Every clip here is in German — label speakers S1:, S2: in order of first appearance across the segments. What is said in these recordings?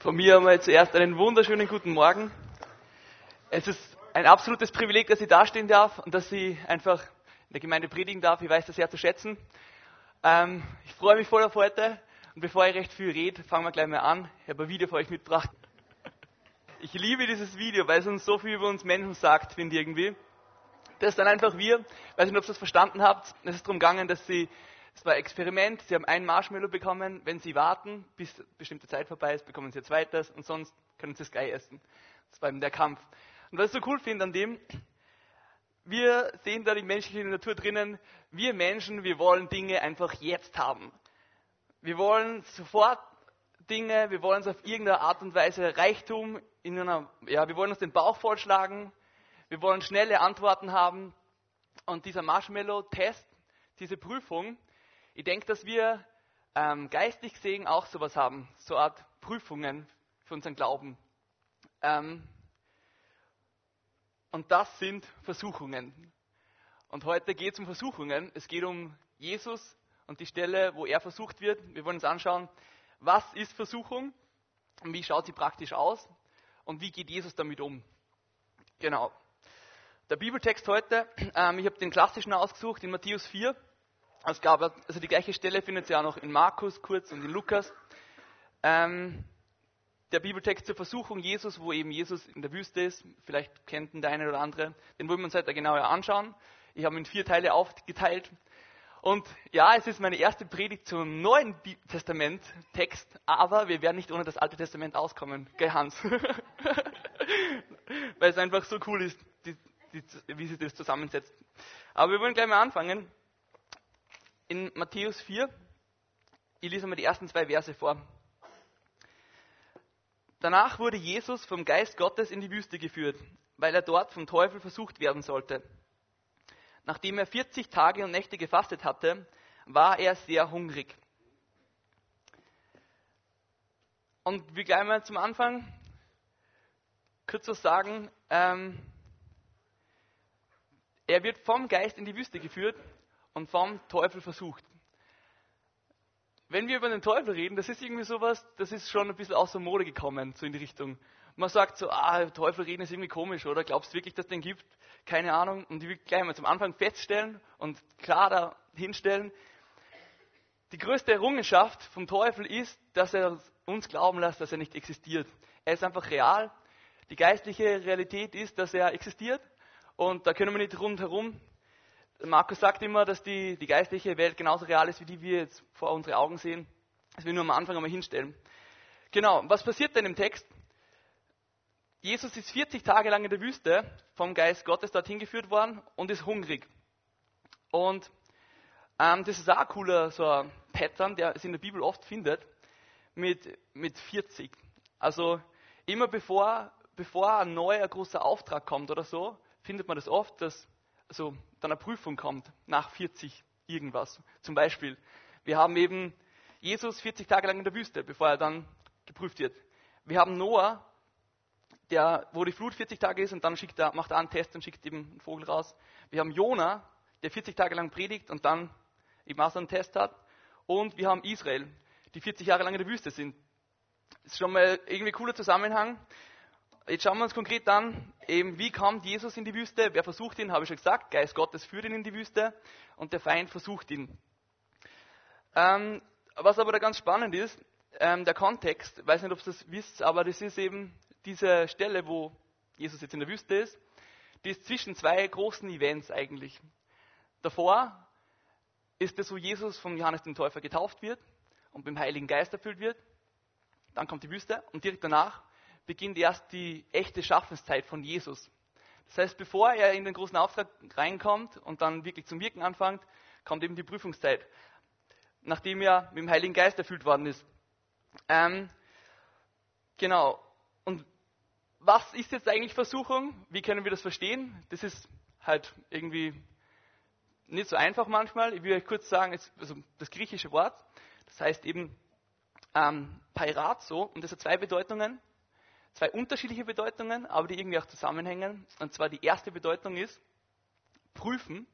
S1: Von mir einmal zuerst einen wunderschönen guten Morgen. Es ist ein absolutes Privileg, dass ich dastehen darf und dass ich einfach in der Gemeinde predigen darf. Ich weiß das sehr zu schätzen. Ähm, ich freue mich voll auf heute. Und bevor ich recht viel rede, fangen wir gleich mal an. Ich habe ein Video für euch mitgebracht. Ich liebe dieses Video, weil es uns so viel über uns Menschen sagt, finde ich irgendwie. Das ist dann einfach wir, weiß nicht, ob ihr das verstanden habt. Es ist darum gegangen, dass sie es war ein Experiment. Sie haben ein Marshmallow bekommen. Wenn Sie warten, bis bestimmte Zeit vorbei ist, bekommen Sie ein zweites und sonst können Sie es gleich essen. Das war eben der Kampf. Und was ich so cool finde an dem, wir sehen da die menschliche Natur drinnen. Wir Menschen, wir wollen Dinge einfach jetzt haben. Wir wollen sofort Dinge, wir wollen es auf irgendeine Art und Weise Reichtum in einer, ja, wir wollen uns den Bauch vollschlagen. Wir wollen schnelle Antworten haben. Und dieser Marshmallow-Test, diese Prüfung, ich denke, dass wir ähm, geistig gesehen auch sowas haben, so eine Art Prüfungen für unseren Glauben. Ähm, und das sind Versuchungen. Und heute geht es um Versuchungen. Es geht um Jesus und die Stelle, wo er versucht wird. Wir wollen uns anschauen, was ist Versuchung und wie schaut sie praktisch aus und wie geht Jesus damit um. Genau. Der Bibeltext heute, ähm, ich habe den klassischen ausgesucht in Matthäus 4. Es gab, also die gleiche Stelle findet ihr auch noch in Markus kurz und in Lukas. Ähm, der Bibeltext zur Versuchung Jesus, wo eben Jesus in der Wüste ist, vielleicht kennt ihn der eine oder andere, den wollen wir uns heute genauer anschauen. Ich habe ihn in vier Teile aufgeteilt. Und ja, es ist meine erste Predigt zum Neuen Testament-Text, aber wir werden nicht ohne das Alte Testament auskommen, gell Hans? Weil es einfach so cool ist, die, die, wie sich das zusammensetzt. Aber wir wollen gleich mal anfangen in Matthäus 4. Ich lese mal die ersten zwei Verse vor. Danach wurde Jesus vom Geist Gottes in die Wüste geführt, weil er dort vom Teufel versucht werden sollte. Nachdem er 40 Tage und Nächte gefastet hatte, war er sehr hungrig. Und wie gleich mal zum Anfang kurz was sagen, ähm, er wird vom Geist in die Wüste geführt und vom Teufel versucht. Wenn wir über den Teufel reden, das ist irgendwie sowas, das ist schon ein bisschen aus der Mode gekommen, so in die Richtung. Man sagt so, ah, Teufel reden ist irgendwie komisch, oder? Glaubst du wirklich, dass es den gibt? Keine Ahnung. Und ich will gleich mal zum Anfang feststellen und klar da hinstellen, die größte Errungenschaft vom Teufel ist, dass er uns glauben lässt, dass er nicht existiert. Er ist einfach real. Die geistliche Realität ist, dass er existiert. Und da können wir nicht rundherum Markus sagt immer, dass die, die geistliche Welt genauso real ist, wie die wir jetzt vor unsere Augen sehen. Das will ich nur am Anfang einmal hinstellen. Genau, was passiert denn im Text? Jesus ist 40 Tage lang in der Wüste vom Geist Gottes dorthin geführt worden und ist hungrig. Und ähm, das ist auch ein cooler so ein Pattern, der es in der Bibel oft findet, mit, mit 40. Also immer bevor, bevor ein neuer großer Auftrag kommt oder so, findet man das oft, dass also dann eine Prüfung kommt nach 40 irgendwas. Zum Beispiel, wir haben eben Jesus 40 Tage lang in der Wüste, bevor er dann geprüft wird. Wir haben Noah, der, wo die Flut 40 Tage ist und dann schickt er, macht er einen Test und schickt eben einen Vogel raus. Wir haben Jona, der 40 Tage lang predigt und dann eben auch so einen Test hat. Und wir haben Israel, die 40 Jahre lang in der Wüste sind. Das ist schon mal irgendwie cooler Zusammenhang. Jetzt schauen wir uns konkret an, eben wie kommt Jesus in die Wüste? Wer versucht ihn? Habe ich schon gesagt. Geist Gottes führt ihn in die Wüste und der Feind versucht ihn. Ähm, was aber da ganz spannend ist, ähm, der Kontext, weiß nicht, ob ihr das wisst, aber das ist eben diese Stelle, wo Jesus jetzt in der Wüste ist, die ist zwischen zwei großen Events eigentlich. Davor ist es, wo Jesus von Johannes dem Täufer getauft wird und dem Heiligen Geist erfüllt wird. Dann kommt die Wüste und direkt danach beginnt erst die echte Schaffenszeit von Jesus. Das heißt, bevor er in den großen Auftrag reinkommt und dann wirklich zum Wirken anfängt, kommt eben die Prüfungszeit, nachdem er mit dem Heiligen Geist erfüllt worden ist. Ähm, genau. Und was ist jetzt eigentlich Versuchung? Wie können wir das verstehen? Das ist halt irgendwie nicht so einfach manchmal. Ich will euch kurz sagen, also das griechische Wort, das heißt eben ähm, Pairazo, und das hat zwei Bedeutungen zwei unterschiedliche Bedeutungen, aber die irgendwie auch zusammenhängen. Und zwar die erste Bedeutung ist prüfen.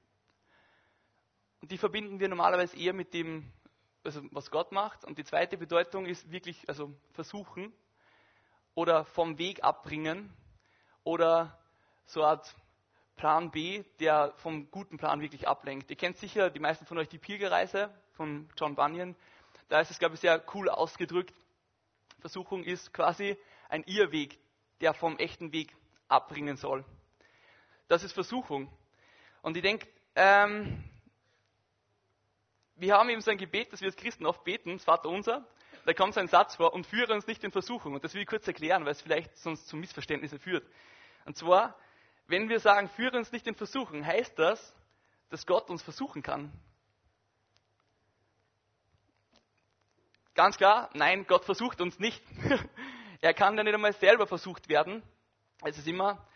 S1: Und die verbinden wir normalerweise eher mit dem, also was Gott macht. Und die zweite Bedeutung ist wirklich, also versuchen. oder vom Weg abbringen oder so eine Art Plan B, der vom guten Plan wirklich ablenkt. Ihr kennt sicher, die meisten von euch, die Pilgerreise von John Bunyan. Da ist es, glaube ich, sehr cool ausgedrückt. Versuchung ist quasi ein Irrweg, der vom echten Weg abbringen soll. Das ist Versuchung. Und ich denke, ähm, wir haben eben so ein Gebet, das wir als Christen oft beten, das Vater unser. Da kommt so ein Satz vor und führe uns nicht in Versuchung. Und das will ich kurz erklären, weil es vielleicht sonst zu Missverständnissen führt. Und zwar, wenn wir sagen, führe uns nicht in Versuchung, heißt das, dass Gott uns versuchen kann. Ganz klar, nein, Gott versucht uns nicht. er kann ja nicht einmal selber versucht werden. Es ist immer,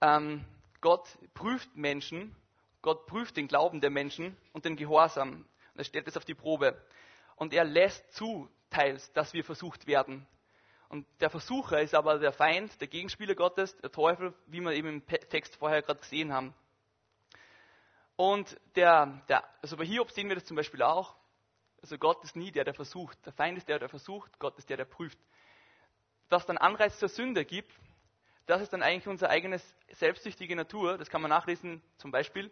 S1: ähm, Gott prüft Menschen, Gott prüft den Glauben der Menschen und den Gehorsam. Und er stellt es auf die Probe. Und er lässt zu, teils, dass wir versucht werden. Und der Versucher ist aber der Feind, der Gegenspieler Gottes, der Teufel, wie wir eben im Text vorher gerade gesehen haben. Und der, der, also bei Hiob sehen wir das zum Beispiel auch. Also Gott ist nie der, der versucht. Der Feind ist der, der versucht. Gott ist der, der prüft. Was dann Anreiz zur Sünde gibt, das ist dann eigentlich unsere eigene selbstsüchtige Natur. Das kann man nachlesen, zum Beispiel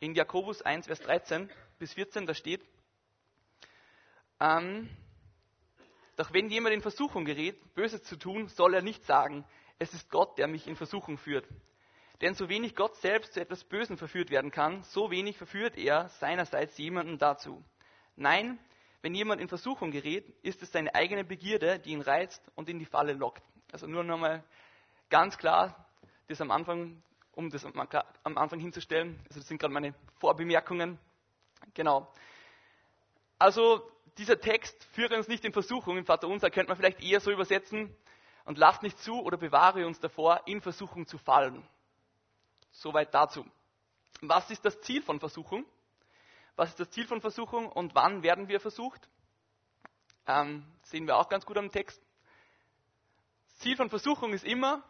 S1: in Jakobus 1, Vers 13 bis 14. Da steht, ähm, doch wenn jemand in Versuchung gerät, Böses zu tun, soll er nicht sagen, es ist Gott, der mich in Versuchung führt. Denn so wenig Gott selbst zu etwas Bösen verführt werden kann, so wenig verführt er seinerseits jemanden dazu. Nein, wenn jemand in Versuchung gerät, ist es seine eigene Begierde, die ihn reizt und in die Falle lockt. Also nur nochmal ganz klar, das am Anfang, um das am Anfang hinzustellen. Also das sind gerade meine Vorbemerkungen. Genau. Also dieser Text, führe uns nicht in Versuchung, im Vater Unser, könnte man vielleicht eher so übersetzen, und lasst nicht zu oder bewahre uns davor, in Versuchung zu fallen. Soweit dazu. Was ist das Ziel von Versuchung? Was ist das Ziel von Versuchung und wann werden wir versucht? Ähm, sehen wir auch ganz gut am Text. Das Ziel von Versuchung ist immer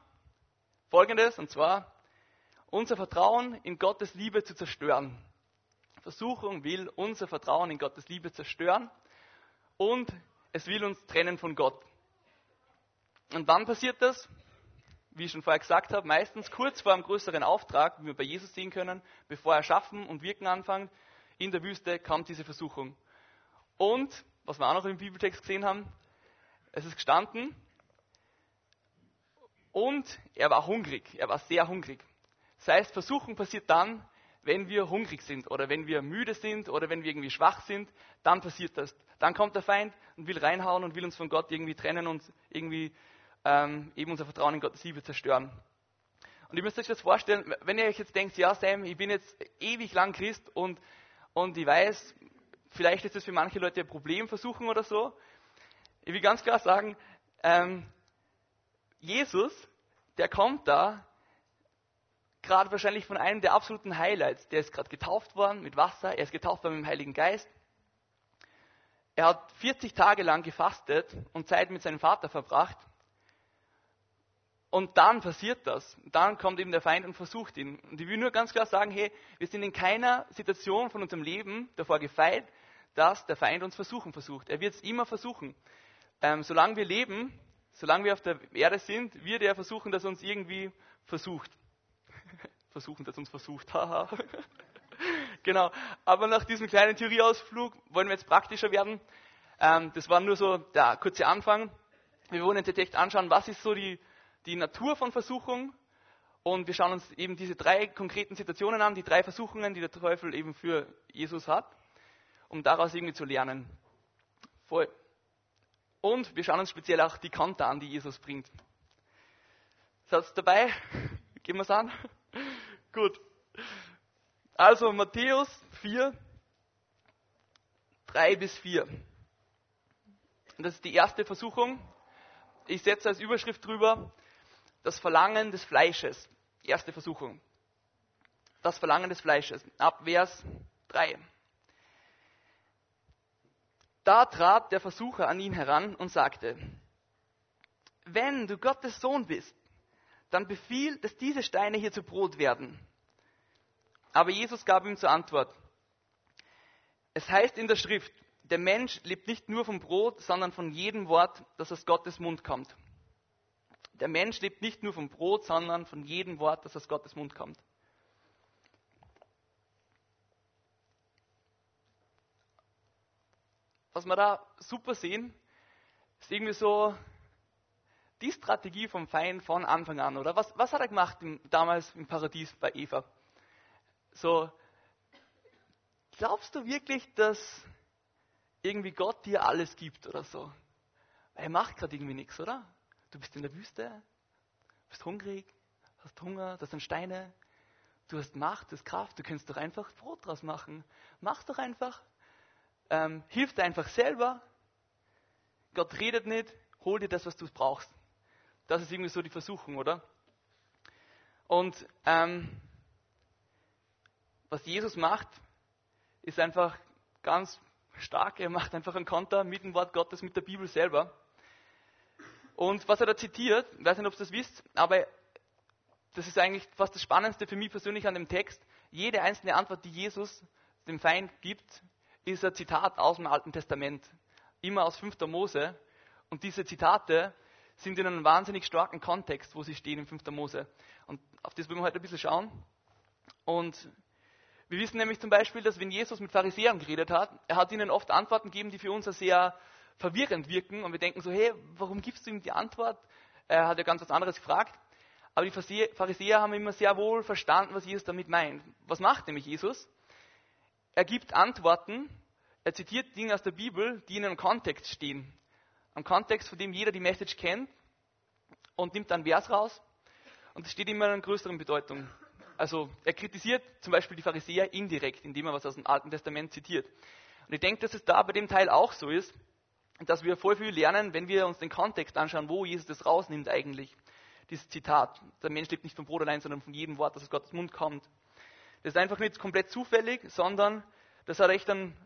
S1: folgendes, und zwar unser Vertrauen in Gottes Liebe zu zerstören. Versuchung will unser Vertrauen in Gottes Liebe zerstören und es will uns trennen von Gott. Und wann passiert das? Wie ich schon vorher gesagt habe, meistens kurz vor einem größeren Auftrag, wie wir bei Jesus sehen können, bevor er schaffen und wirken anfängt, in der Wüste kommt diese Versuchung. Und, was wir auch noch im Bibeltext gesehen haben, es ist gestanden, und er war hungrig, er war sehr hungrig. Das heißt, Versuchung passiert dann, wenn wir hungrig sind oder wenn wir müde sind oder wenn wir irgendwie schwach sind, dann passiert das. Dann kommt der Feind und will reinhauen und will uns von Gott irgendwie trennen und irgendwie ähm, eben unser Vertrauen in Gottes Liebe zerstören. Und ihr müsst euch das vorstellen, wenn ihr euch jetzt denkt, ja Sam, ich bin jetzt ewig lang Christ und, und ich weiß, vielleicht ist das für manche Leute ein Problem versuchen oder so. Ich will ganz klar sagen, ähm, Jesus, der kommt da gerade wahrscheinlich von einem der absoluten Highlights. Der ist gerade getauft worden mit Wasser, er ist getauft worden mit dem Heiligen Geist. Er hat 40 Tage lang gefastet und Zeit mit seinem Vater verbracht. Und dann passiert das. Dann kommt eben der Feind und versucht ihn. Und ich will nur ganz klar sagen, hey, wir sind in keiner Situation von unserem Leben davor gefeit, dass der Feind uns versuchen versucht. Er wird es immer versuchen. Ähm, solange wir leben, solange wir auf der Erde sind, wird er versuchen, dass er uns irgendwie versucht versuchen, dass uns versucht. Haha. genau. Aber nach diesem kleinen Theorieausflug wollen wir jetzt praktischer werden. Ähm, das war nur so der kurze Anfang. Wir wollen uns jetzt echt anschauen, was ist so die, die Natur von Versuchung. Und wir schauen uns eben diese drei konkreten Situationen an, die drei Versuchungen, die der Teufel eben für Jesus hat, um daraus irgendwie zu lernen. Voll. Und wir schauen uns speziell auch die Konter an, die Jesus bringt. Satz dabei? Gehen wir es an? Gut. Also Matthäus 4, 3 bis 4. Und das ist die erste Versuchung. Ich setze als Überschrift drüber das Verlangen des Fleisches. Erste Versuchung. Das Verlangen des Fleisches. Ab Vers 3. Da trat der Versucher an ihn heran und sagte, wenn du Gottes Sohn bist, dann befiehl, dass diese Steine hier zu Brot werden. Aber Jesus gab ihm zur Antwort, es heißt in der Schrift, der Mensch lebt nicht nur vom Brot, sondern von jedem Wort, das aus Gottes Mund kommt. Der Mensch lebt nicht nur vom Brot, sondern von jedem Wort, das aus Gottes Mund kommt. Was wir da super sehen, ist irgendwie so die Strategie vom Feind von Anfang an, oder? Was, was hat er gemacht im, damals im Paradies bei Eva? So, glaubst du wirklich, dass irgendwie Gott dir alles gibt oder so? Er macht gerade irgendwie nichts, oder? Du bist in der Wüste, bist hungrig, hast Hunger, das sind Steine, du hast Macht, du hast Kraft, du kannst doch einfach Brot draus machen. Mach doch einfach. Ähm, hilf dir einfach selber. Gott redet nicht, hol dir das, was du brauchst. Das ist irgendwie so die Versuchung, oder? Und ähm, was Jesus macht, ist einfach ganz stark. Er macht einfach einen Konter mit dem Wort Gottes, mit der Bibel selber. Und was er da zitiert, ich weiß nicht, ob ihr das wisst, aber das ist eigentlich fast das Spannendste für mich persönlich an dem Text. Jede einzelne Antwort, die Jesus dem Feind gibt, ist ein Zitat aus dem Alten Testament. Immer aus 5. Mose. Und diese Zitate sind in einem wahnsinnig starken Kontext, wo sie stehen im 5. Mose. Und auf das wollen wir heute ein bisschen schauen. Und wir wissen nämlich zum Beispiel, dass wenn Jesus mit Pharisäern geredet hat, er hat ihnen oft Antworten gegeben, die für uns sehr verwirrend wirken. Und wir denken so, hey, warum gibst du ihm die Antwort? Er hat ja ganz was anderes gefragt. Aber die Pharisäer haben immer sehr wohl verstanden, was Jesus damit meint. Was macht nämlich Jesus? Er gibt Antworten, er zitiert Dinge aus der Bibel, die in einem Kontext stehen. Ein Kontext, von dem jeder die Message kennt und nimmt dann Vers raus. Und es steht immer in einer größeren Bedeutung. Also er kritisiert zum Beispiel die Pharisäer indirekt, indem er was aus dem Alten Testament zitiert. Und ich denke, dass es da bei dem Teil auch so ist, dass wir voll viel lernen, wenn wir uns den Kontext anschauen, wo Jesus das rausnimmt eigentlich. Dieses Zitat. Der Mensch lebt nicht vom Brot allein, sondern von jedem Wort, das aus Gottes Mund kommt. Das ist einfach nicht komplett zufällig, sondern das hat echt einen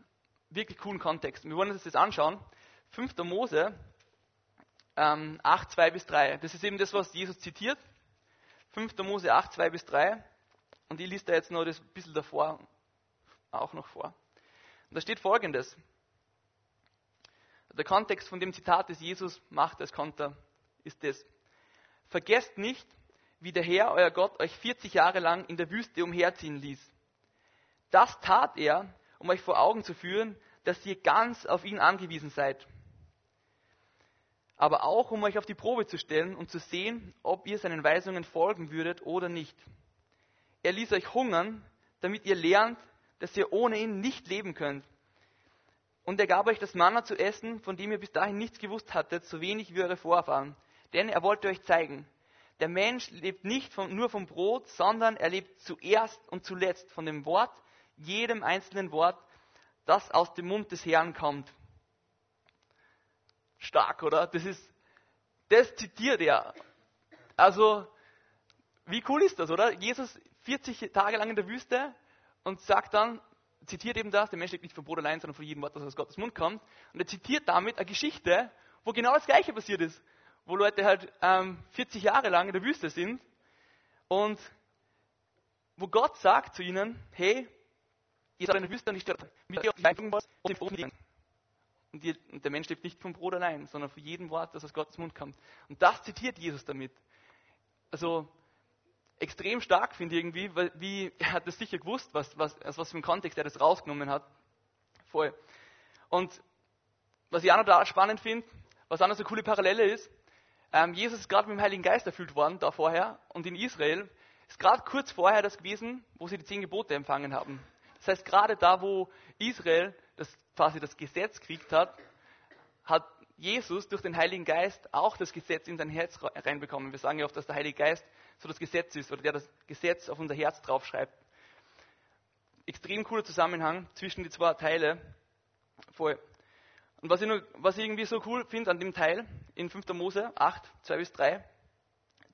S1: wirklich coolen Kontext. Wir wollen uns das jetzt anschauen. 5. Mose ähm, 8, 2 bis 3. Das ist eben das, was Jesus zitiert. 5. Mose 8, 2 bis 3. Und ich lese da jetzt noch das bisschen davor auch noch vor. Und da steht folgendes. Der Kontext von dem Zitat, das Jesus macht als Konter, ist das. Vergesst nicht, wie der Herr, euer Gott, euch 40 Jahre lang in der Wüste umherziehen ließ. Das tat er, um euch vor Augen zu führen, dass ihr ganz auf ihn angewiesen seid. Aber auch, um euch auf die Probe zu stellen und zu sehen, ob ihr seinen Weisungen folgen würdet oder nicht. Er ließ euch hungern, damit ihr lernt, dass ihr ohne ihn nicht leben könnt. Und er gab euch das Manna zu essen, von dem ihr bis dahin nichts gewusst hattet, so wenig wie eure Vorfahren. Denn er wollte euch zeigen, der Mensch lebt nicht von, nur vom Brot, sondern er lebt zuerst und zuletzt von dem Wort, jedem einzelnen Wort, das aus dem Mund des Herrn kommt. Stark, oder? Das ist, das zitiert er. Also, wie cool ist das, oder? Jesus 40 Tage lang in der Wüste und sagt dann, zitiert eben das, der Mensch lebt nicht vom Brot allein, sondern von jedem Wort, das aus Gottes Mund kommt. Und er zitiert damit eine Geschichte, wo genau das Gleiche passiert ist wo Leute halt ähm, 40 Jahre lang in der Wüste sind und wo Gott sagt zu ihnen, hey, ihr seid in der Wüste nicht mit ihr was und und, die, und der Mensch lebt nicht vom Brot allein, sondern von jedem Wort, das aus Gottes Mund kommt. Und das zitiert Jesus damit. Also extrem stark finde irgendwie, weil wie er hat das sicher gewusst, was, was, aus was für einem Kontext er das rausgenommen hat. Voll. Und was ich auch noch da spannend finde, was auch noch so eine coole Parallele ist, ähm, Jesus ist gerade mit dem Heiligen Geist erfüllt worden, da vorher. Und in Israel ist gerade kurz vorher das gewesen, wo sie die zehn Gebote empfangen haben. Das heißt, gerade da, wo Israel das, quasi das Gesetz gekriegt hat, hat Jesus durch den Heiligen Geist auch das Gesetz in sein Herz reinbekommen. Wir sagen ja oft, dass der Heilige Geist so das Gesetz ist oder der das Gesetz auf unser Herz draufschreibt. Extrem cooler Zusammenhang zwischen die zwei Teile. Voll. Und was ich, nur, was ich irgendwie so cool finde an dem Teil in 5. Mose 8, 2 bis 3,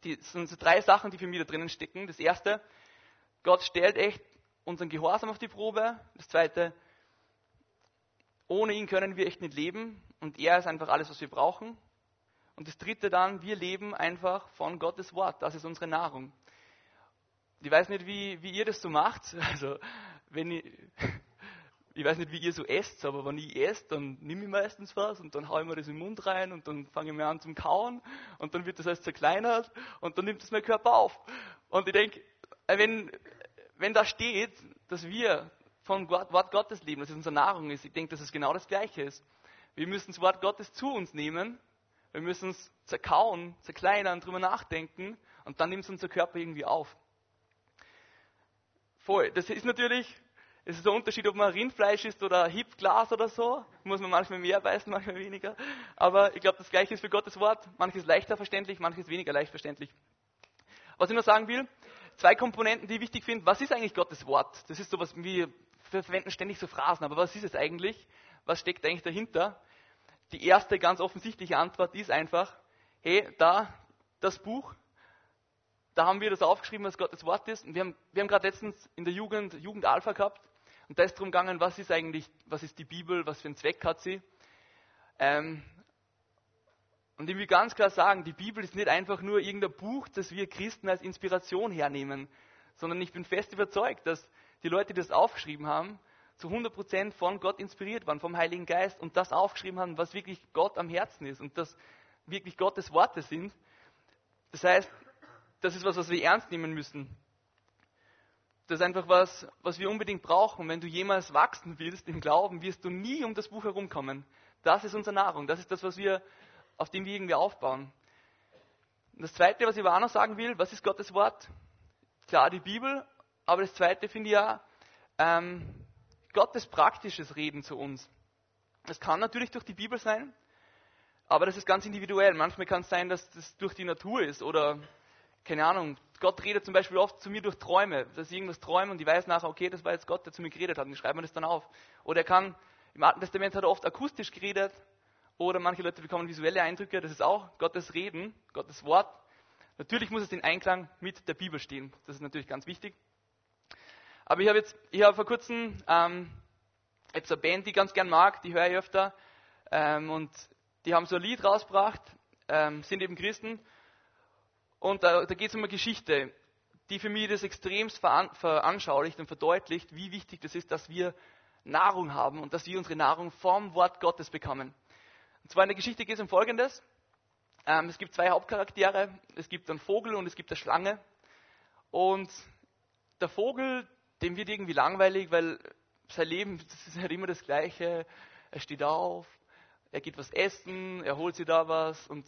S1: die sind so drei Sachen, die für mich da drinnen stecken. Das erste, Gott stellt echt unseren Gehorsam auf die Probe. Das zweite, ohne ihn können wir echt nicht leben und er ist einfach alles, was wir brauchen. Und das dritte dann, wir leben einfach von Gottes Wort. Das ist unsere Nahrung. Ich weiß nicht, wie, wie ihr das so macht. Also, wenn ich, ich weiß nicht, wie ihr so esst, aber wenn ich esse, dann nehme ich meistens was und dann haue ich mir das den Mund rein und dann fange ich mir an zum Kauen und dann wird das alles zerkleinert und dann nimmt das mein Körper auf. Und ich denke, wenn, wenn da steht, dass wir vom Wort Gottes leben, dass es unsere Nahrung ist, ich denke, dass es genau das Gleiche ist. Wir müssen das Wort Gottes zu uns nehmen, wir müssen es zerkauen, zerkleinern, drüber nachdenken und dann nimmt es unser Körper irgendwie auf. Voll. Das ist natürlich, es ist ein Unterschied, ob man Rindfleisch isst oder Hipglas oder so. Muss man manchmal mehr beißen, manchmal weniger. Aber ich glaube, das Gleiche ist für Gottes Wort. Manches leichter verständlich, manches weniger leicht verständlich. Was ich nur sagen will, zwei Komponenten, die ich wichtig finde. Was ist eigentlich Gottes Wort? Das ist sowas wie, wir verwenden ständig so Phrasen, aber was ist es eigentlich? Was steckt eigentlich dahinter? Die erste ganz offensichtliche Antwort ist einfach, hey, da, das Buch, da haben wir das aufgeschrieben, was Gottes Wort ist. Und wir haben, wir haben gerade letztens in der Jugend, Jugend Alpha gehabt. Und da ist darum gegangen, was ist eigentlich, was ist die Bibel, was für einen Zweck hat sie. Ähm, und ich will ganz klar sagen, die Bibel ist nicht einfach nur irgendein Buch, das wir Christen als Inspiration hernehmen, sondern ich bin fest überzeugt, dass die Leute, die das aufgeschrieben haben, zu 100% von Gott inspiriert waren, vom Heiligen Geist und das aufgeschrieben haben, was wirklich Gott am Herzen ist und das wirklich Gottes Worte sind. Das heißt, das ist was, was wir ernst nehmen müssen. Das ist einfach was, was wir unbedingt brauchen. Wenn du jemals wachsen willst im Glauben, wirst du nie um das Buch herumkommen. Das ist unsere Nahrung. Das ist das, was wir auf dem wir irgendwie aufbauen. Und das Zweite, was ich aber auch noch sagen will, was ist Gottes Wort? Klar, die Bibel, aber das Zweite finde ich ja ähm, Gottes praktisches Reden zu uns. Das kann natürlich durch die Bibel sein, aber das ist ganz individuell. Manchmal kann es sein, dass das durch die Natur ist oder, keine Ahnung, Gott redet zum Beispiel oft zu mir durch Träume, dass ich irgendwas träume und ich weiß nachher, okay, das war jetzt Gott, der zu mir geredet hat und ich schreibe mir das dann auf. Oder er kann, im Alten Testament hat er oft akustisch geredet, oder manche Leute bekommen visuelle Eindrücke, das ist auch Gottes Reden, Gottes Wort. Natürlich muss es in Einklang mit der Bibel stehen, das ist natürlich ganz wichtig. Aber ich habe jetzt, ich habe vor kurzem ähm, jetzt eine Band, die ich ganz gern mag, die höre ich öfter, ähm, und die haben so ein Lied rausgebracht, ähm, sind eben Christen, und da, da geht es um eine Geschichte, die für mich das extremst veranschaulicht und verdeutlicht, wie wichtig das ist, dass wir Nahrung haben und dass wir unsere Nahrung vom Wort Gottes bekommen. Und zwar in der Geschichte geht es um Folgendes. Ähm, es gibt zwei Hauptcharaktere. Es gibt einen Vogel und es gibt eine Schlange. Und der Vogel, dem wird irgendwie langweilig, weil sein Leben das ist halt immer das Gleiche. Er steht auf, er geht was essen, er holt sich da was und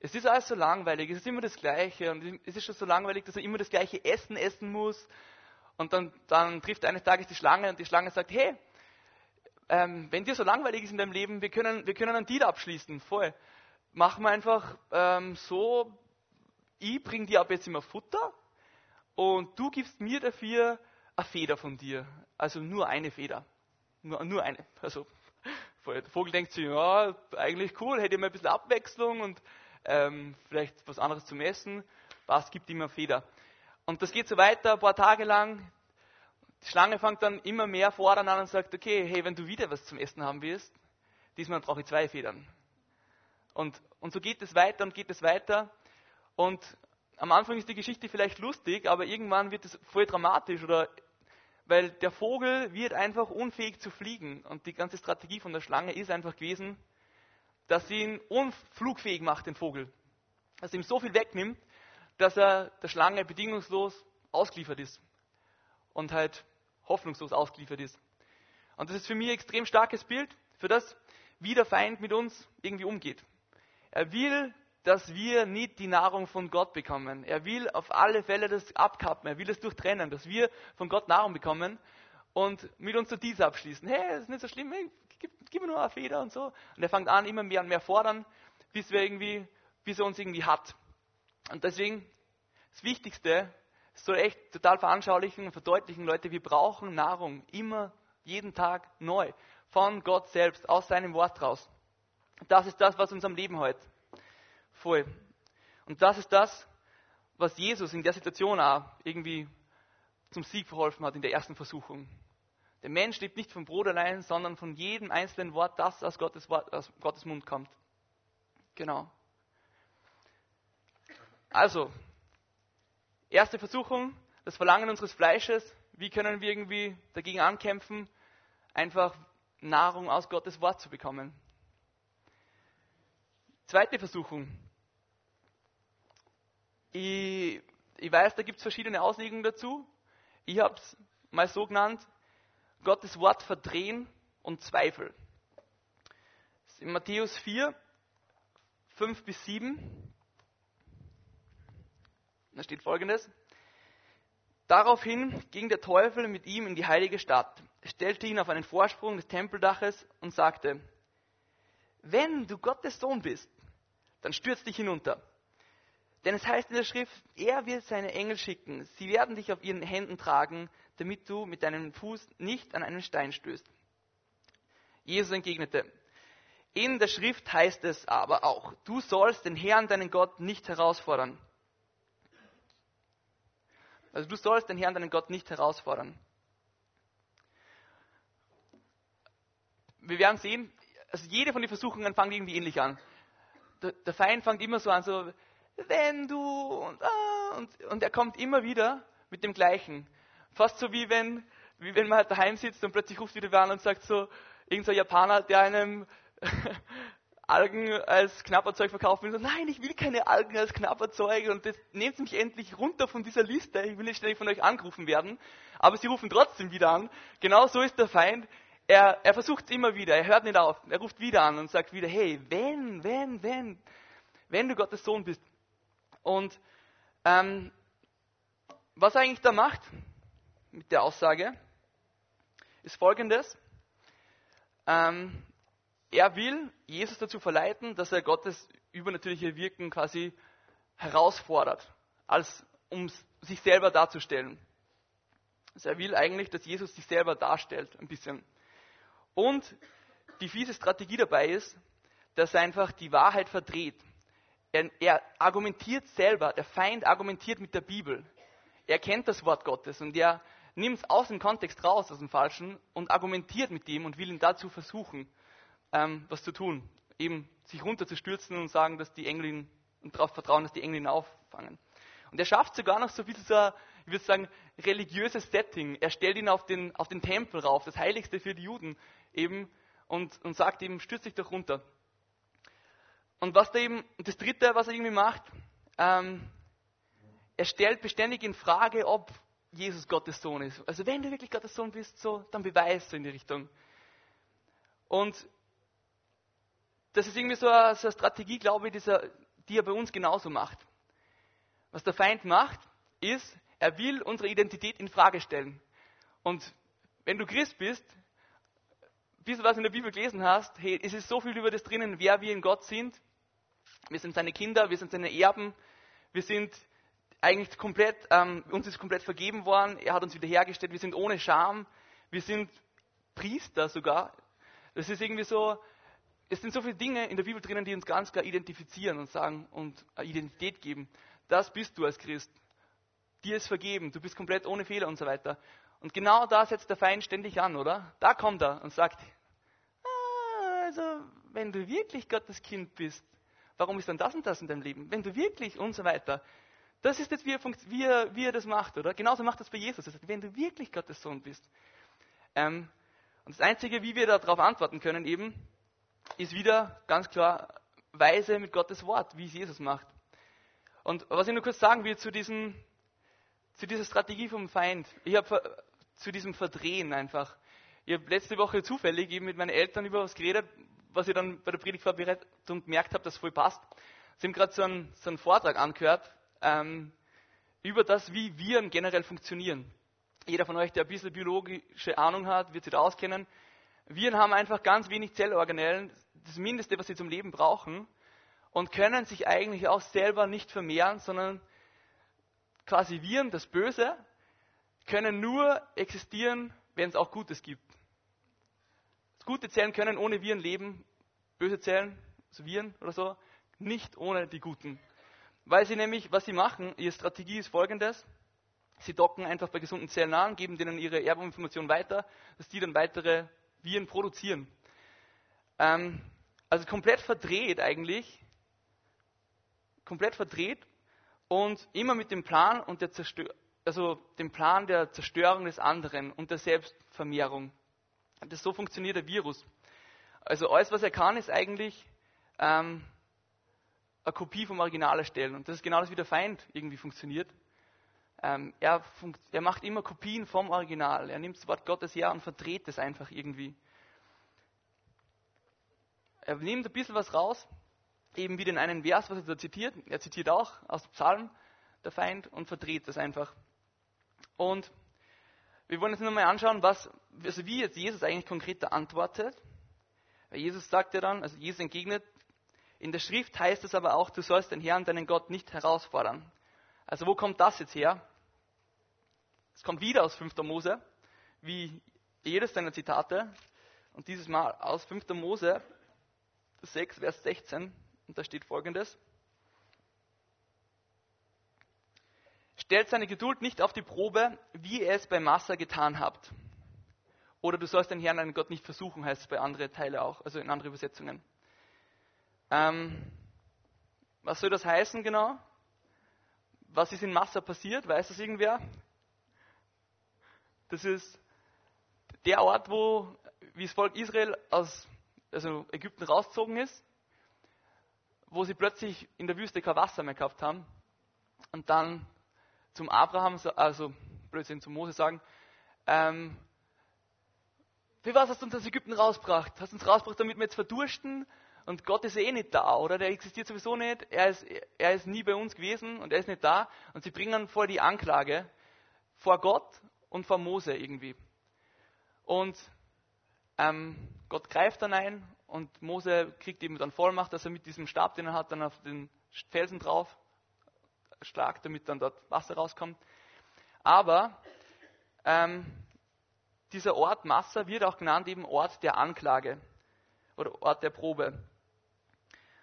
S1: es ist alles so langweilig, es ist immer das Gleiche und es ist schon so langweilig, dass er immer das gleiche Essen essen muss. Und dann, dann trifft eines Tages die Schlange und die Schlange sagt, hey, ähm, wenn dir so langweilig ist in deinem Leben, wir können, wir können einen Deal abschließen, voll. Machen wir einfach ähm, so, ich bringe dir ab jetzt immer Futter und du gibst mir dafür eine Feder von dir. Also nur eine Feder. Nur, nur eine. Also der Vogel denkt sich, ja, eigentlich cool, hätte ich mal ein bisschen Abwechslung und ähm, vielleicht was anderes zum Essen. Was gibt ihm eine Feder? Und das geht so weiter, ein paar Tage lang. Die Schlange fängt dann immer mehr fordern an und sagt, okay, hey, wenn du wieder was zum Essen haben willst, diesmal brauche ich zwei Federn. Und, und so geht es weiter und geht es weiter. Und am Anfang ist die Geschichte vielleicht lustig, aber irgendwann wird es voll dramatisch oder weil der Vogel wird einfach unfähig zu fliegen. Und die ganze Strategie von der Schlange ist einfach gewesen, dass sie ihn unflugfähig macht, den Vogel. Dass sie ihm so viel wegnimmt, dass er der Schlange bedingungslos ausgeliefert ist. Und halt hoffnungslos ausgeliefert ist. Und das ist für mich ein extrem starkes Bild für das, wie der Feind mit uns irgendwie umgeht. Er will, dass wir nicht die Nahrung von Gott bekommen. Er will auf alle Fälle das abkappen. Er will es durchtrennen, dass wir von Gott Nahrung bekommen und mit uns so dies abschließen. Hey, das ist nicht so schlimm, hey, gib, gib, mir nur eine Feder und so. Und er fängt an, immer mehr und mehr fordern, bis, wir irgendwie, bis er uns irgendwie hat. Und deswegen, das Wichtigste es soll echt total veranschaulichen und verdeutlichen, Leute, wir brauchen Nahrung immer, jeden Tag neu. Von Gott selbst, aus seinem Wort raus. Das ist das, was uns am Leben hält. Voll. Und das ist das, was Jesus in der Situation auch irgendwie zum Sieg verholfen hat in der ersten Versuchung. Der Mensch lebt nicht vom Brot allein, sondern von jedem einzelnen Wort, das aus Gottes, Wort, aus Gottes Mund kommt. Genau. Also, Erste Versuchung, das Verlangen unseres Fleisches. Wie können wir irgendwie dagegen ankämpfen? einfach Nahrung aus Gottes Wort zu bekommen. Zweite Versuchung. Ich, ich weiß, da gibt es verschiedene Auslegungen dazu. Ich habe es mal so genannt, Gottes Wort verdrehen und Zweifel. in Matthäus 4, 5 bis 7. Da steht folgendes. Daraufhin ging der Teufel mit ihm in die heilige Stadt, stellte ihn auf einen Vorsprung des Tempeldaches und sagte, wenn du Gottes Sohn bist, dann stürz dich hinunter. Denn es heißt in der Schrift, er wird seine Engel schicken, sie werden dich auf ihren Händen tragen, damit du mit deinem Fuß nicht an einen Stein stößt. Jesus entgegnete, in der Schrift heißt es aber auch, du sollst den Herrn, deinen Gott, nicht herausfordern. Also du sollst den Herrn, deinen Gott, nicht herausfordern. Wir werden sehen, also jede von den Versuchungen fängt irgendwie ähnlich an. Der, Feind fängt immer so an, so, wenn du und, ah, und, und er kommt immer wieder mit dem Gleichen. Fast so wie wenn, wie wenn man halt daheim sitzt und plötzlich ruft wieder wer an und sagt so, irgendein Japaner, der einem Algen als Knapperzeug verkaufen will. So, nein, ich will keine Algen als Knapperzeug und das nehmt mich endlich runter von dieser Liste. Ich will nicht ständig von euch angerufen werden. Aber sie rufen trotzdem wieder an. Genau so ist der Feind. Er, er versucht es immer wieder. Er hört nicht auf. Er ruft wieder an und sagt wieder, hey, wenn, wenn, wenn, wenn du Gottes Sohn bist. Und ähm, was er eigentlich da macht mit der Aussage, ist folgendes. Ähm, er will Jesus dazu verleiten, dass er Gottes übernatürliche Wirken quasi herausfordert, als um sich selber darzustellen. Also er will eigentlich, dass Jesus sich selber darstellt, ein bisschen. Und die fiese Strategie dabei ist, dass er einfach die Wahrheit verdreht. Er, er argumentiert selber, der Feind argumentiert mit der Bibel. Er kennt das Wort Gottes und er nimmt es aus dem Kontext raus, aus dem Falschen, und argumentiert mit ihm und will ihn dazu versuchen, ähm, was zu tun. Eben sich runterzustürzen und sagen, dass die Engel ihn, und darauf vertrauen, dass die Engel ihn auffangen. Und er schafft sogar noch so ein bisschen so ein, ich würde sagen, religiöses Setting. Er stellt ihn auf den, auf den Tempel rauf, das Heiligste für die Juden eben, und, und sagt ihm, stürz dich doch runter. Und was da eben, das dritte, was er irgendwie macht, ähm, er stellt beständig in Frage, ob Jesus Gottes Sohn ist. Also wenn du wirklich Gottes Sohn bist, so, dann beweis so in die Richtung. Und das ist irgendwie so eine, so eine Strategie, glaube ich, dieser, die er bei uns genauso macht. Was der Feind macht, ist, er will unsere Identität in Frage stellen. Und wenn du Christ bist, bis du was in der Bibel gelesen hast, hey, es ist so viel über das drinnen, wer wir in Gott sind. Wir sind seine Kinder, wir sind seine Erben, wir sind eigentlich komplett, ähm, uns ist komplett vergeben worden, er hat uns wiederhergestellt, wir sind ohne Scham, wir sind Priester sogar. Das ist irgendwie so, es sind so viele Dinge in der Bibel drinnen, die uns ganz klar identifizieren und sagen und Identität geben. Das bist du als Christ. Dir ist vergeben, du bist komplett ohne Fehler und so weiter. Und genau da setzt der Feind ständig an, oder? Da kommt er und sagt, ah, also wenn du wirklich Gottes Kind bist, warum ist dann das und das in deinem Leben? Wenn du wirklich und so weiter. Das ist jetzt, wie er, wie er, wie er das macht, oder? Genauso macht das bei Jesus. Er sagt, wenn du wirklich Gottes Sohn bist. Ähm, und das Einzige, wie wir darauf antworten können, eben, ist wieder ganz klar weise mit Gottes Wort, wie es Jesus macht. Und was ich nur kurz sagen will zu, diesem, zu dieser Strategie vom Feind, ich habe zu diesem Verdrehen einfach. Ich habe letzte Woche zufällig eben mit meinen Eltern über was geredet, was ich dann bei der Predigt vorbereitet und gemerkt habe, dass es voll passt. Sie haben gerade so einen, so einen Vortrag angehört ähm, über das, wie Viren generell funktionieren. Jeder von euch, der ein bisschen biologische Ahnung hat, wird sich da auskennen. Viren haben einfach ganz wenig Zellorganellen, das Mindeste, was sie zum Leben brauchen, und können sich eigentlich auch selber nicht vermehren, sondern quasi Viren, das Böse, können nur existieren, wenn es auch Gutes gibt. Gute Zellen können ohne Viren leben, böse Zellen, also Viren oder so, nicht ohne die guten. Weil sie nämlich, was sie machen, ihre Strategie ist folgendes. Sie docken einfach bei gesunden Zellen an, geben denen ihre Erbinformation weiter, dass die dann weitere Viren produzieren. Ähm, also komplett verdreht eigentlich. Komplett verdreht und immer mit dem Plan und der Zerstör also dem Plan der Zerstörung des anderen und der Selbstvermehrung. Das so funktioniert der Virus. Also alles, was er kann, ist eigentlich ähm, eine Kopie vom Original erstellen. Und das ist genau das, wie der Feind irgendwie funktioniert. Ähm, er, funkt, er macht immer Kopien vom Original. Er nimmt das Wort Gottes her und verdreht es einfach irgendwie. Er nimmt ein bisschen was raus, eben wie den einen Vers, was er da zitiert. Er zitiert auch aus dem Psalm, der Feind, und verdreht das einfach. Und wir wollen jetzt nochmal anschauen, was, also wie jetzt Jesus eigentlich konkret antwortet. Weil Jesus sagt ja dann, also Jesus entgegnet, in der Schrift heißt es aber auch, du sollst den Herrn, deinen Gott, nicht herausfordern. Also wo kommt das jetzt her? Es kommt wieder aus 5. Mose, wie jedes seiner Zitate. Und dieses Mal aus 5. Mose 6, Vers 16. Und da steht folgendes. Stellt seine Geduld nicht auf die Probe, wie ihr es bei Massa getan habt. Oder du sollst den Herrn, deinen Gott, nicht versuchen, heißt es bei anderen Teilen auch, also in anderen Übersetzungen. Ähm, was soll das heißen genau? Was ist in Massa passiert? Weiß das irgendwer? Das ist der Ort, wo, wie das Volk Israel aus also Ägypten rausgezogen ist, wo sie plötzlich in der Wüste kein Wasser mehr gehabt haben und dann zum Abraham, also Blödsinn, zum Mose sagen, ähm, für was hast du uns aus Ägypten rausgebracht? Hast du uns rausgebracht, damit wir jetzt verdursten? Und Gott ist eh nicht da, oder? Der existiert sowieso nicht. Er ist, er ist nie bei uns gewesen und er ist nicht da. Und sie bringen vor die Anklage vor Gott und vor Mose irgendwie. Und ähm, Gott greift dann ein und Mose kriegt eben dann Vollmacht, dass er mit diesem Stab, den er hat, dann auf den Felsen drauf schlagt, damit dann dort Wasser rauskommt. Aber ähm, dieser Ort Massa wird auch genannt eben Ort der Anklage oder Ort der Probe.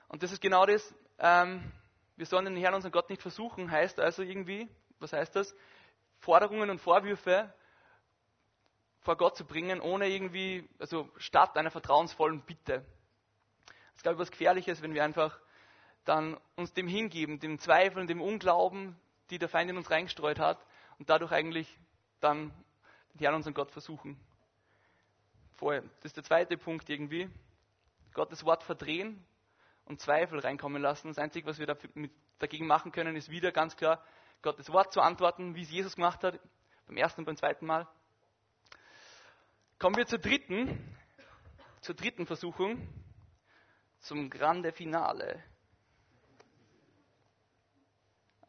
S1: Und das ist genau das, ähm, wir sollen den Herrn, unseren Gott, nicht versuchen, heißt also irgendwie, was heißt das? Forderungen und Vorwürfe vor Gott zu bringen, ohne irgendwie, also statt einer vertrauensvollen Bitte. Das ist, glaube ich, was Gefährliches, wenn wir einfach dann uns dem hingeben, dem Zweifeln, dem Unglauben, die der Feind in uns reingestreut hat und dadurch eigentlich dann den Herrn, unseren Gott, versuchen. Das ist der zweite Punkt irgendwie. Gottes Wort verdrehen und Zweifel reinkommen lassen. Das Einzige, was wir dagegen machen können, ist wieder ganz klar, Gottes Wort zu antworten, wie es Jesus gemacht hat, beim ersten und beim zweiten Mal. Kommen wir zur dritten, zur dritten Versuchung, zum Grande Finale.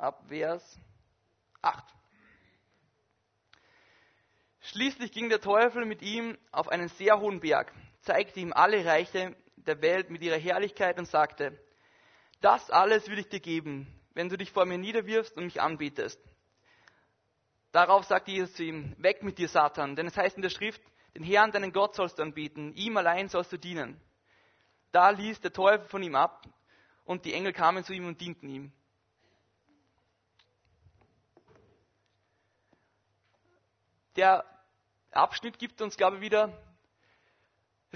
S1: Ab Vers 8. Schließlich ging der Teufel mit ihm auf einen sehr hohen Berg, zeigte ihm alle Reiche der Welt mit ihrer Herrlichkeit und sagte, das alles will ich dir geben, wenn du dich vor mir niederwirfst und mich anbetest. Darauf sagte Jesus zu ihm, weg mit dir, Satan, denn es heißt in der Schrift, den Herrn, deinen Gott sollst du anbieten, ihm allein sollst du dienen. Da ließ der Teufel von ihm ab und die Engel kamen zu ihm und dienten ihm. Der Abschnitt gibt uns, glaube ich, wieder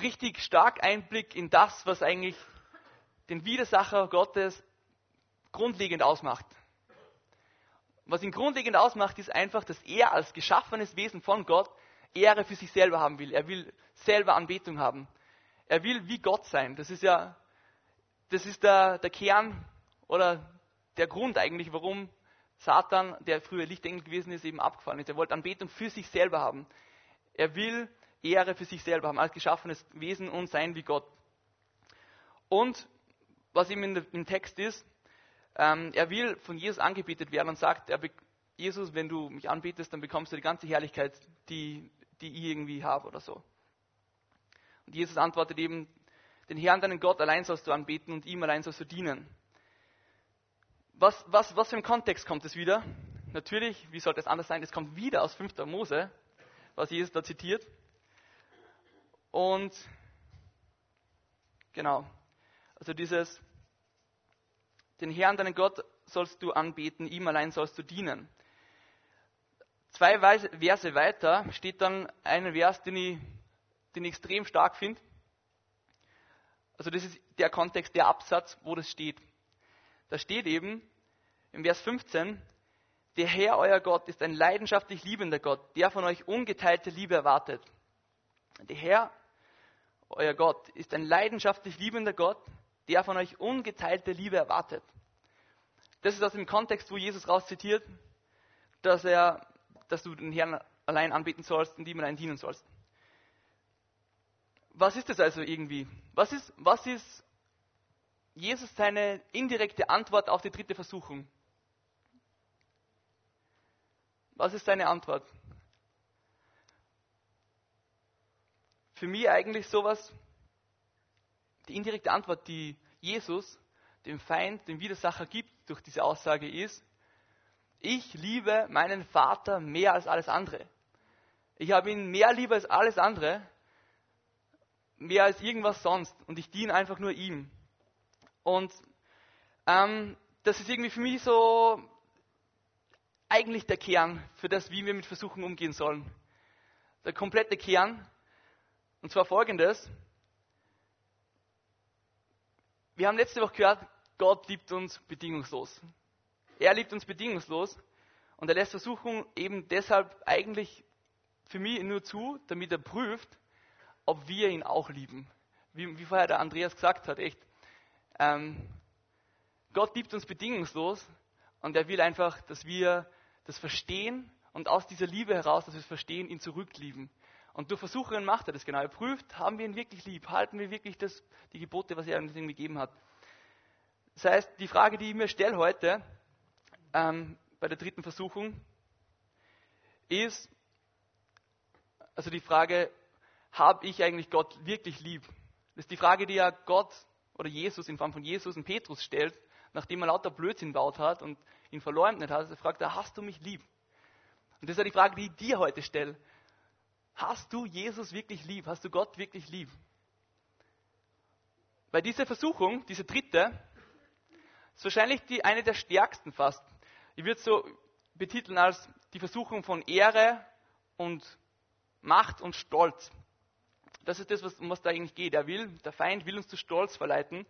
S1: richtig stark Einblick in das, was eigentlich den Widersacher Gottes grundlegend ausmacht. Was ihn grundlegend ausmacht, ist einfach, dass er als geschaffenes Wesen von Gott Ehre für sich selber haben will. Er will selber Anbetung haben. Er will wie Gott sein. Das ist ja, das ist der, der Kern oder der Grund eigentlich, warum Satan, der früher Lichtengel gewesen ist, eben abgefallen ist. Er wollte Anbetung für sich selber haben. Er will Ehre für sich selber haben, als geschaffenes Wesen und sein wie Gott. Und was in im Text ist, ähm, er will von Jesus angebetet werden und sagt, er, Jesus, wenn du mich anbetest, dann bekommst du die ganze Herrlichkeit, die, die ich irgendwie habe oder so. Und Jesus antwortet eben, den Herrn, deinen Gott allein sollst du anbeten und ihm allein sollst du dienen. Was, was, was für ein Kontext kommt es wieder? Natürlich, wie sollte es anders sein? Es kommt wieder aus 5. Mose, was Jesus da zitiert. Und genau, also dieses, den Herrn, deinen Gott sollst du anbeten, ihm allein sollst du dienen. Zwei Verse weiter steht dann ein Vers, den ich, den ich extrem stark finde. Also das ist der Kontext, der Absatz, wo das steht. Da steht eben im Vers 15, der Herr, euer Gott, ist ein leidenschaftlich liebender Gott, der von euch ungeteilte Liebe erwartet. Der Herr, euer Gott, ist ein leidenschaftlich liebender Gott, der von euch ungeteilte Liebe erwartet. Das ist aus dem Kontext, wo Jesus rauszitiert, dass er, dass du den Herrn allein anbeten sollst und ihm allein dienen sollst. Was ist das also irgendwie? Was ist, was ist Jesus seine indirekte Antwort auf die dritte Versuchung? Was ist seine Antwort? Für mich eigentlich sowas, die indirekte Antwort, die Jesus dem Feind, dem Widersacher gibt durch diese Aussage ist, ich liebe meinen Vater mehr als alles andere. Ich habe ihn mehr lieber als alles andere, mehr als irgendwas sonst und ich diene einfach nur ihm. Und ähm, das ist irgendwie für mich so eigentlich der Kern für das, wie wir mit Versuchen umgehen sollen. Der komplette Kern. Und zwar folgendes. Wir haben letzte Woche gehört, Gott liebt uns bedingungslos. Er liebt uns bedingungslos und er lässt Versuchung eben deshalb eigentlich für mich nur zu, damit er prüft, ob wir ihn auch lieben. Wie, wie vorher der Andreas gesagt hat, echt. Ähm, Gott liebt uns bedingungslos und er will einfach, dass wir das verstehen und aus dieser Liebe heraus, dass wir es verstehen, ihn zurücklieben. Und durch Versuchungen macht er das genau. Er prüft, haben wir ihn wirklich lieb? Halten wir wirklich das, die Gebote, was er uns gegeben hat? Das heißt, die Frage, die ich mir stelle heute, ähm, bei der dritten Versuchung, ist, also die Frage, habe ich eigentlich Gott wirklich lieb? Das ist die Frage, die ja Gott oder Jesus in Form von Jesus und Petrus stellt, nachdem er lauter Blödsinn baut hat und ihn verleumdet hat. Fragt er, hast du mich lieb? Und das ist ja die Frage, die ich dir heute stelle. Hast du Jesus wirklich lieb? Hast du Gott wirklich lieb? Weil diese Versuchung, diese dritte, ist wahrscheinlich die, eine der stärksten fast. Ich würde es so betiteln als die Versuchung von Ehre und Macht und Stolz. Das ist das, was, um was da eigentlich geht. Er will, der Feind will uns zu Stolz verleiten.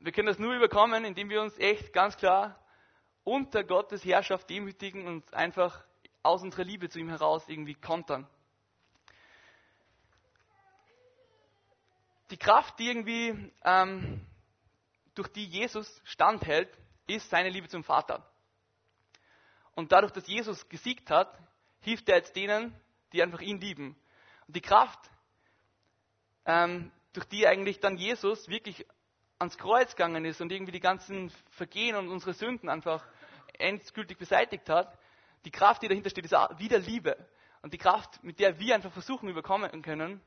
S1: Wir können das nur überkommen, indem wir uns echt ganz klar unter Gottes Herrschaft demütigen und einfach aus unserer Liebe zu ihm heraus irgendwie kontern. Die Kraft, die irgendwie ähm, durch die Jesus standhält, ist seine Liebe zum Vater. Und dadurch, dass Jesus gesiegt hat, hilft er jetzt denen, die einfach ihn lieben. Und die Kraft, ähm, durch die eigentlich dann Jesus wirklich ans Kreuz gegangen ist und irgendwie die ganzen Vergehen und unsere Sünden einfach endgültig beseitigt hat, die Kraft, die dahinter steht, ist wieder Liebe. Und die Kraft, mit der wir einfach versuchen überkommen können,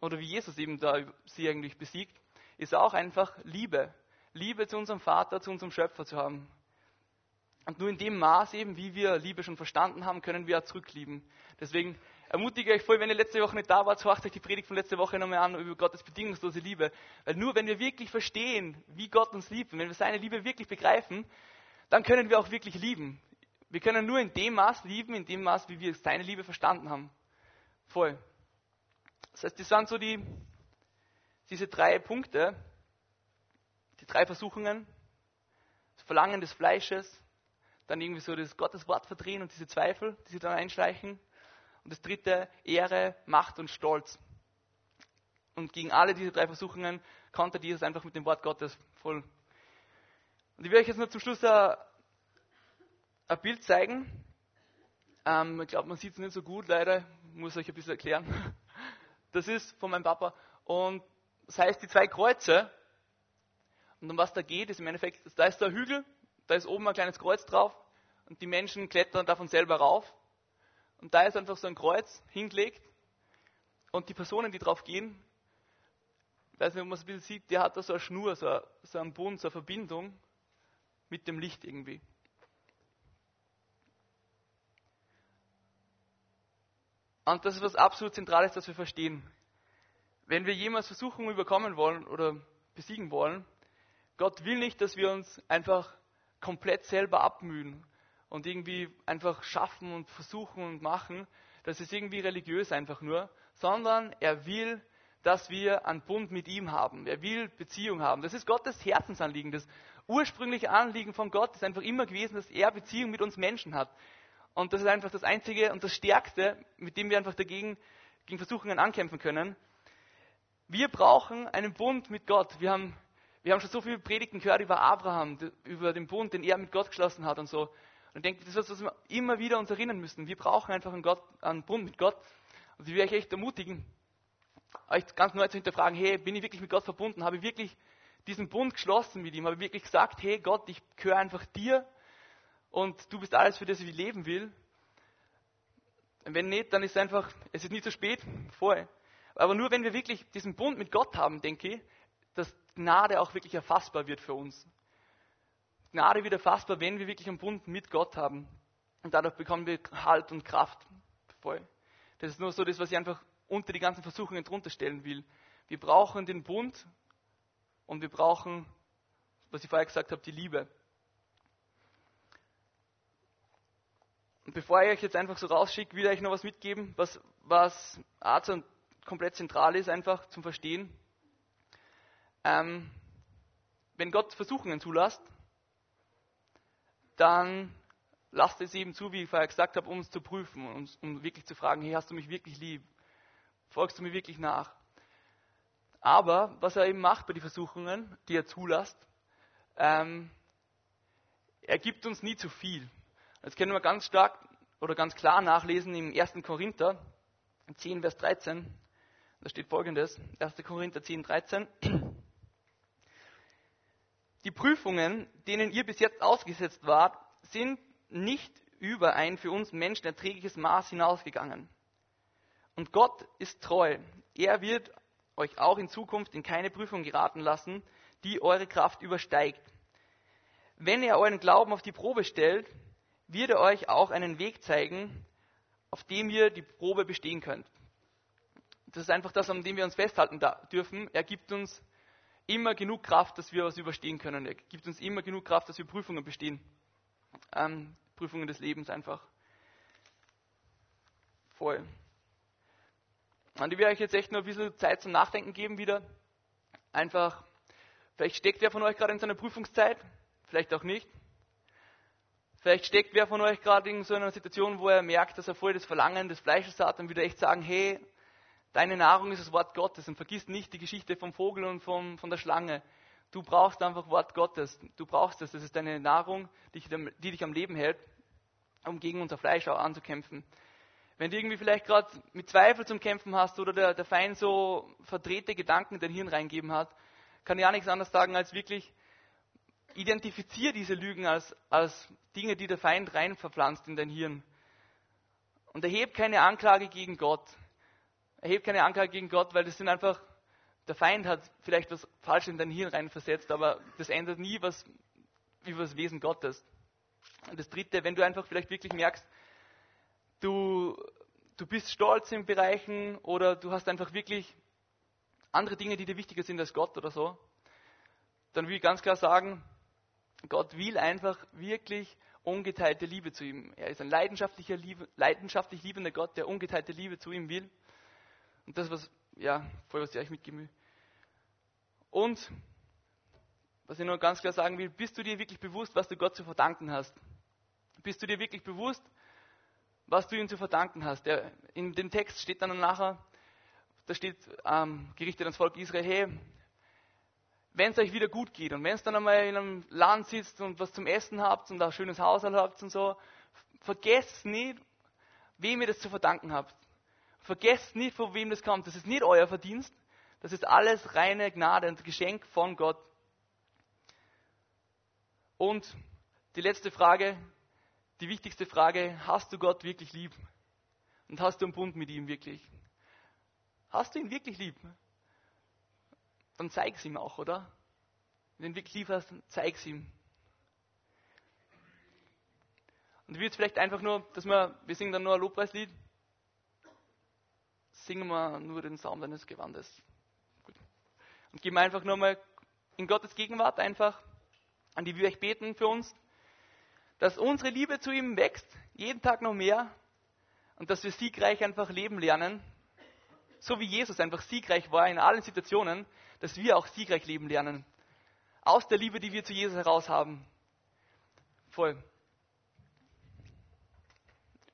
S1: oder wie Jesus eben da sie eigentlich besiegt, ist auch einfach Liebe. Liebe zu unserem Vater, zu unserem Schöpfer zu haben. Und nur in dem Maß eben, wie wir Liebe schon verstanden haben, können wir auch zurücklieben. Deswegen ermutige ich voll, wenn ihr letzte Woche nicht da wart, so euch die Predigt von letzter Woche nochmal an über Gottes bedingungslose Liebe. Weil nur wenn wir wirklich verstehen, wie Gott uns liebt und wenn wir seine Liebe wirklich begreifen, dann können wir auch wirklich lieben. Wir können nur in dem Maß lieben, in dem Maß, wie wir seine Liebe verstanden haben. Voll. Das heißt, das sind so die, diese drei Punkte, die drei Versuchungen, das Verlangen des Fleisches, dann irgendwie so das Gottes Wort verdrehen und diese Zweifel, die sich dann einschleichen. Und das dritte, Ehre, Macht und Stolz. Und gegen alle diese drei Versuchungen konnte Jesus einfach mit dem Wort Gottes voll. Und ich will euch jetzt nur zum Schluss ein, ein Bild zeigen. Ähm, ich glaube, man sieht es nicht so gut, leider. Ich muss euch ein bisschen erklären. Das ist von meinem Papa. Und das heißt, die zwei Kreuze, und um was da geht, ist im Endeffekt, da ist der Hügel, da ist oben ein kleines Kreuz drauf und die Menschen klettern davon selber rauf. Und da ist einfach so ein Kreuz hingelegt und die Personen, die drauf gehen, weiß nicht, ob man es ein bisschen sieht, der hat da so eine Schnur, so, so einen Bund, so eine Verbindung mit dem Licht irgendwie. Und das ist was absolut Zentrales, das wir verstehen. Wenn wir jemals Versuchungen überkommen wollen oder besiegen wollen, Gott will nicht, dass wir uns einfach komplett selber abmühen und irgendwie einfach schaffen und versuchen und machen. Das ist irgendwie religiös einfach nur, sondern er will, dass wir einen Bund mit ihm haben. Er will Beziehung haben. Das ist Gottes Herzensanliegen. Das ursprüngliche Anliegen von Gott ist einfach immer gewesen, dass er Beziehung mit uns Menschen hat. Und das ist einfach das Einzige und das Stärkste, mit dem wir einfach dagegen gegen Versuchungen ankämpfen können. Wir brauchen einen Bund mit Gott. Wir haben, wir haben schon so viele Predigten gehört über Abraham, über den Bund, den er mit Gott geschlossen hat und so. Und ich denke, das ist was, was wir immer wieder uns erinnern müssen. Wir brauchen einfach einen, Gott, einen Bund mit Gott. Und ich will euch echt ermutigen, euch ganz neu zu hinterfragen, hey, bin ich wirklich mit Gott verbunden? Habe ich wirklich diesen Bund geschlossen mit ihm? Habe ich wirklich gesagt, hey Gott, ich gehöre einfach dir und du bist alles, für das ich leben will? Wenn nicht, dann ist es einfach, es ist nie zu spät, vorher. Aber nur wenn wir wirklich diesen Bund mit Gott haben, denke ich, dass Gnade auch wirklich erfassbar wird für uns. Gnade wird erfassbar, wenn wir wirklich einen Bund mit Gott haben. Und dadurch bekommen wir Halt und Kraft. Voll. Das ist nur so das, was ich einfach unter die ganzen Versuchungen drunter stellen will. Wir brauchen den Bund und wir brauchen, was ich vorher gesagt habe, die Liebe. Und bevor ich euch jetzt einfach so rausschicke, will ich euch noch was mitgeben, was, was also komplett zentral ist, einfach zum Verstehen. Ähm, wenn Gott Versuchungen zulässt, dann lasst es eben zu, wie ich vorher gesagt habe, um uns zu prüfen, um, um wirklich zu fragen, hey, hast du mich wirklich lieb? Folgst du mir wirklich nach? Aber was er eben macht bei den Versuchungen, die er zulässt, ähm, er gibt uns nie zu viel. Das können wir ganz stark oder ganz klar nachlesen im 1. Korinther 10, Vers 13. Da steht folgendes, 1. Korinther 10, 13. Die Prüfungen, denen ihr bis jetzt ausgesetzt wart, sind nicht über ein für uns Menschen erträgliches Maß hinausgegangen. Und Gott ist treu. Er wird euch auch in Zukunft in keine Prüfung geraten lassen, die eure Kraft übersteigt. Wenn er euren Glauben auf die Probe stellt, wird er euch auch einen Weg zeigen, auf dem ihr die Probe bestehen könnt. Das ist einfach das, an dem wir uns festhalten dürfen. Er gibt uns immer genug Kraft, dass wir was überstehen können. Er gibt uns immer genug Kraft, dass wir Prüfungen bestehen. Ähm, Prüfungen des Lebens einfach. Voll. Und ich werde euch jetzt echt nur ein bisschen Zeit zum Nachdenken geben wieder. Einfach, vielleicht steckt wer von euch gerade in seiner Prüfungszeit, vielleicht auch nicht. Vielleicht steckt wer von euch gerade in so einer Situation, wo er merkt, dass er voll das Verlangen des Fleisches hat und wieder echt sagen, hey, deine Nahrung ist das Wort Gottes und vergiss nicht die Geschichte vom Vogel und vom, von der Schlange. Du brauchst einfach Wort Gottes. Du brauchst es. Das ist deine Nahrung, die, dich am Leben hält, um gegen unser Fleisch auch anzukämpfen. Wenn du irgendwie vielleicht gerade mit Zweifel zum Kämpfen hast oder der, der Feind so verdrehte Gedanken in dein Hirn reingeben hat, kann ich auch nichts anderes sagen als wirklich, identifiziere diese Lügen als, als Dinge, die der Feind rein verpflanzt in dein Hirn. Und erhebe keine Anklage gegen Gott. Erhebe keine Anklage gegen Gott, weil das sind einfach, der Feind hat vielleicht was falsch in dein Hirn reinversetzt, aber das ändert nie was über das Wesen Gottes. Und das dritte, wenn du einfach vielleicht wirklich merkst, du, du bist stolz in Bereichen oder du hast einfach wirklich andere Dinge, die dir wichtiger sind als Gott oder so, dann will ich ganz klar sagen, Gott will einfach wirklich ungeteilte Liebe zu ihm. Er ist ein leidenschaftlicher leidenschaftlich liebender Gott, der ungeteilte Liebe zu ihm will. Und das, was, ja, voll was ich euch will. Und, was ich nur ganz klar sagen will, bist du dir wirklich bewusst, was du Gott zu verdanken hast? Bist du dir wirklich bewusst, was du ihm zu verdanken hast? Der, in dem Text steht dann nachher, da steht ähm, gerichtet ans Volk Israel, hey, wenn es euch wieder gut geht und wenn es dann einmal in einem Land sitzt und was zum Essen habt und ein schönes Haus habt und so, vergesst nicht, wem ihr das zu verdanken habt. Vergesst nicht, von wem das kommt. Das ist nicht euer Verdienst. Das ist alles reine Gnade und Geschenk von Gott. Und die letzte Frage, die wichtigste Frage, hast du Gott wirklich lieb? Und hast du einen Bund mit ihm wirklich? Hast du ihn wirklich lieb? dann zeig es ihm auch, oder? Wenn du wirklich lieb hast, zeig es ihm. Und will jetzt vielleicht einfach nur, dass wir, wir singen dann nur ein Lobpreislied, singen wir nur den Saum deines Gewandes. Gut. Und wir einfach nur mal in Gottes Gegenwart einfach, an die wir euch beten für uns, dass unsere Liebe zu ihm wächst, jeden Tag noch mehr, und dass wir siegreich einfach leben lernen, so wie Jesus einfach siegreich war in allen Situationen, dass wir auch siegreich leben lernen. Aus der Liebe, die wir zu Jesus heraus haben. Voll.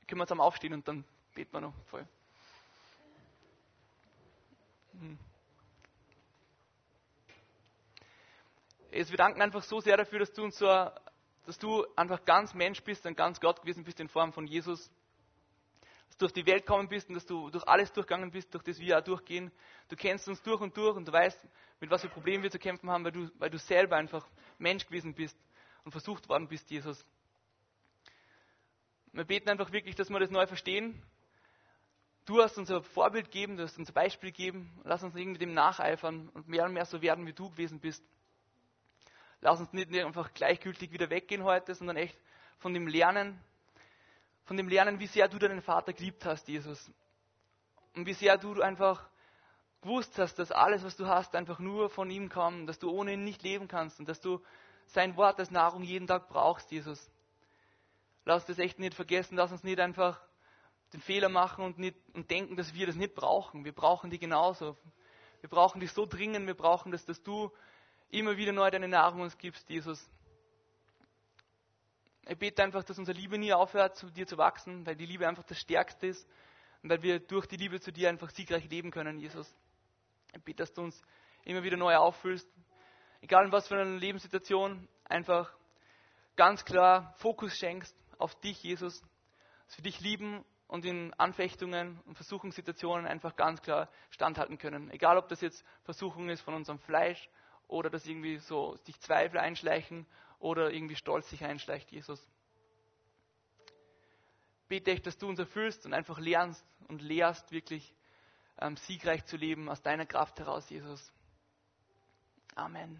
S1: Können wir zusammen aufstehen und dann beten wir noch voll. Hm. Jesus, wir danken einfach so sehr dafür, dass du uns so, dass du einfach ganz Mensch bist und ganz Gott gewesen bist in Form von Jesus. Dass du durch die Welt gekommen bist und dass du durch alles durchgegangen bist, durch das wir auch durchgehen. Du kennst uns durch und durch und du weißt, mit was für Problemen wir zu kämpfen haben, weil du, weil du selber einfach Mensch gewesen bist und versucht worden bist, Jesus. Wir beten einfach wirklich, dass wir das neu verstehen. Du hast uns ein Vorbild gegeben, du hast uns ein Beispiel gegeben. Lass uns irgendwie dem nacheifern und mehr und mehr so werden, wie du gewesen bist. Lass uns nicht einfach gleichgültig wieder weggehen heute, sondern echt von dem Lernen, von dem Lernen, wie sehr du deinen Vater geliebt hast, Jesus. Und wie sehr du einfach gewusst hast, dass alles, was du hast, einfach nur von ihm kommt, dass du ohne ihn nicht leben kannst und dass du sein Wort als Nahrung jeden Tag brauchst, Jesus. Lass das echt nicht vergessen, lass uns nicht einfach den Fehler machen und, nicht, und denken, dass wir das nicht brauchen. Wir brauchen die genauso. Wir brauchen die so dringend, wir brauchen das, dass du immer wieder neu deine Nahrung uns gibst, Jesus. Ich bete einfach, dass unsere Liebe nie aufhört, zu dir zu wachsen, weil die Liebe einfach das Stärkste ist und weil wir durch die Liebe zu dir einfach siegreich leben können, Jesus. Ich bete, dass du uns immer wieder neu auffüllst, egal in was für einer Lebenssituation, einfach ganz klar Fokus schenkst auf dich, Jesus, dass wir dich lieben und in Anfechtungen und Versuchungssituationen einfach ganz klar standhalten können. Egal, ob das jetzt Versuchung ist von unserem Fleisch oder dass irgendwie so sich Zweifel einschleichen oder irgendwie Stolz sich einschleicht, Jesus. Bete ich, dass du uns erfüllst und einfach lernst und lehrst, wirklich ähm, siegreich zu leben aus deiner Kraft heraus, Jesus. Amen.